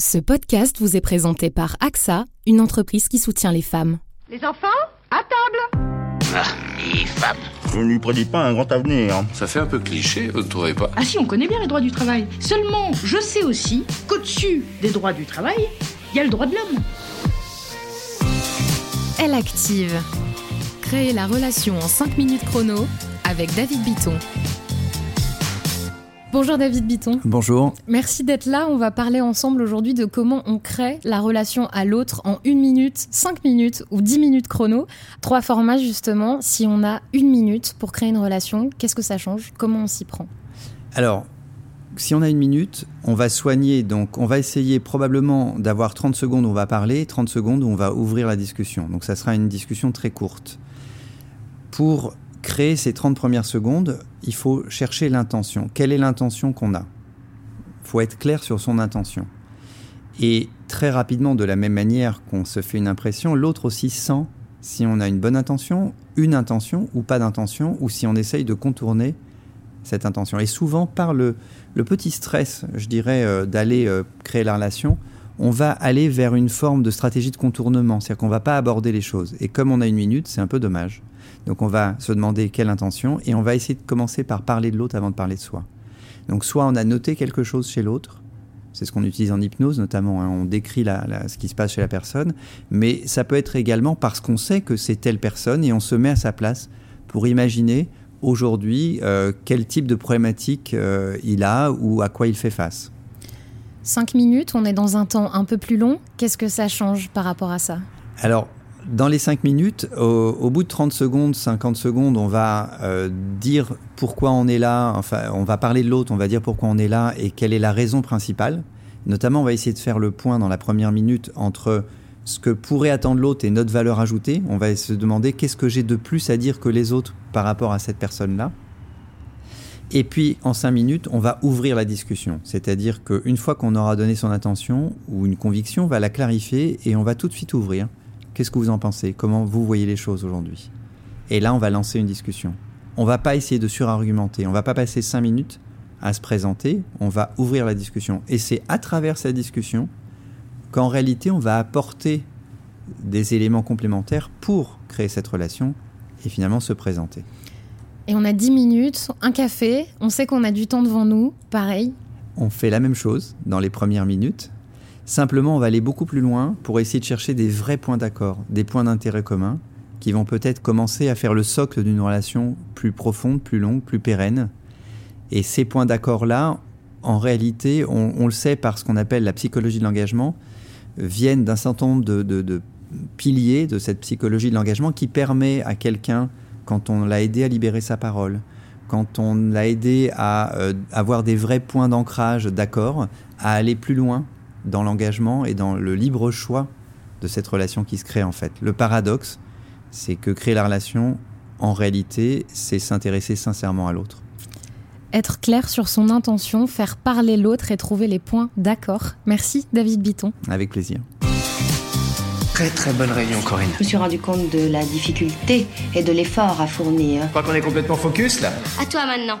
Ce podcast vous est présenté par AXA, une entreprise qui soutient les femmes. Les enfants, à table Je ne lui prédis pas un grand avenir. Ça fait un peu cliché, vous ne trouvez pas? Ah si, on connaît bien les droits du travail. Seulement, je sais aussi qu'au-dessus des droits du travail, il y a le droit de l'homme. Elle active. Créer la relation en 5 minutes chrono avec David Bitton. Bonjour David Bitton. Bonjour. Merci d'être là. On va parler ensemble aujourd'hui de comment on crée la relation à l'autre en une minute, 5 minutes ou 10 minutes chrono. Trois formats justement. Si on a une minute pour créer une relation, qu'est-ce que ça change? Comment on s'y prend? Alors, si on a une minute, on va soigner, donc on va essayer probablement d'avoir 30 secondes où on va parler, 30 secondes où on va ouvrir la discussion. Donc ça sera une discussion très courte. Pour créer ces 30 premières secondes, il faut chercher l'intention. Quelle est l'intention qu'on a? Il faut être clair sur son intention. Et très rapidement, de la même manière qu'on se fait une impression, l'autre aussi sent si on a une bonne intention, une intention ou pas d'intention, ou si on essaye de contourner cette intention. Et souvent, par le, petit stress, je dirais, euh, d'aller euh, créer la relation, on va aller vers une forme de stratégie de contournement, c'est-à-dire qu'on ne va pas aborder les choses. Et comme on a une minute, c'est un peu dommage. Donc on va se demander quelle intention, et on va essayer de commencer par parler de l'autre avant de parler de soi. Donc soit on a noté quelque chose chez l'autre, c'est ce qu'on utilise en hypnose notamment, hein, on décrit la, la, ce qui se passe chez la personne, mais ça peut être également parce qu'on sait que c'est telle personne et on se met à sa place pour imaginer aujourd'hui euh, quel type de problématique euh, il a ou à quoi il fait face. 5 minutes, on est dans un temps un peu plus long. Qu'est-ce que ça change par rapport à ça? Alors, dans les 5 minutes, au, bout de 30 secondes, 50 secondes, on va euh, dire pourquoi on est là, enfin, on va parler de l'autre, on va dire pourquoi on est là et quelle est la raison principale. Notamment, on va essayer de faire le point dans la première minute entre ce que pourrait attendre l'autre et notre valeur ajoutée. On va se demander qu'est-ce que j'ai de plus à dire que les autres par rapport à cette personne-là. Et puis, en cinq minutes, on va ouvrir la discussion. C'est-à-dire qu'une fois qu'on aura donné son attention ou une conviction, on va la clarifier et on va tout de suite ouvrir. Qu'est-ce que vous en pensez? Comment vous voyez les choses aujourd'hui? Et là, on va lancer une discussion. On va pas essayer de surargumenter. On va pas passer cinq minutes à se présenter. On va ouvrir la discussion. Et c'est à travers cette discussion qu'en réalité, on va apporter des éléments complémentaires pour créer cette relation et finalement se présenter. Et on a 10 minutes, un café, on sait qu'on a du temps devant nous, pareil. On fait la même chose dans les premières minutes. Simplement, on va aller beaucoup plus loin pour essayer de chercher des vrais points d'accord, des points d'intérêt commun qui vont peut-être commencer à faire le socle d'une relation plus profonde, plus longue, plus pérenne. Et ces points d'accord-là, en réalité, on, le sait par ce qu'on appelle la psychologie de l'engagement, viennent d'un certain nombre de, piliers de cette psychologie de l'engagement qui permet à quelqu'un quand on l'a aidé à libérer sa parole, quand on l'a aidé à euh, avoir des vrais points d'ancrage d'accord, à aller plus loin dans l'engagement et dans le libre choix de cette relation qui se crée en fait. Le paradoxe, c'est que créer la relation, en réalité, c'est s'intéresser sincèrement à l'autre. Être clair sur son intention, faire parler l'autre et trouver les points d'accord. Merci David Bitton. Avec plaisir. Très très bonne réunion Corinne. Je me suis rendu compte de la difficulté et de l'effort à fournir. Je crois qu'on est complètement focus là. À toi maintenant.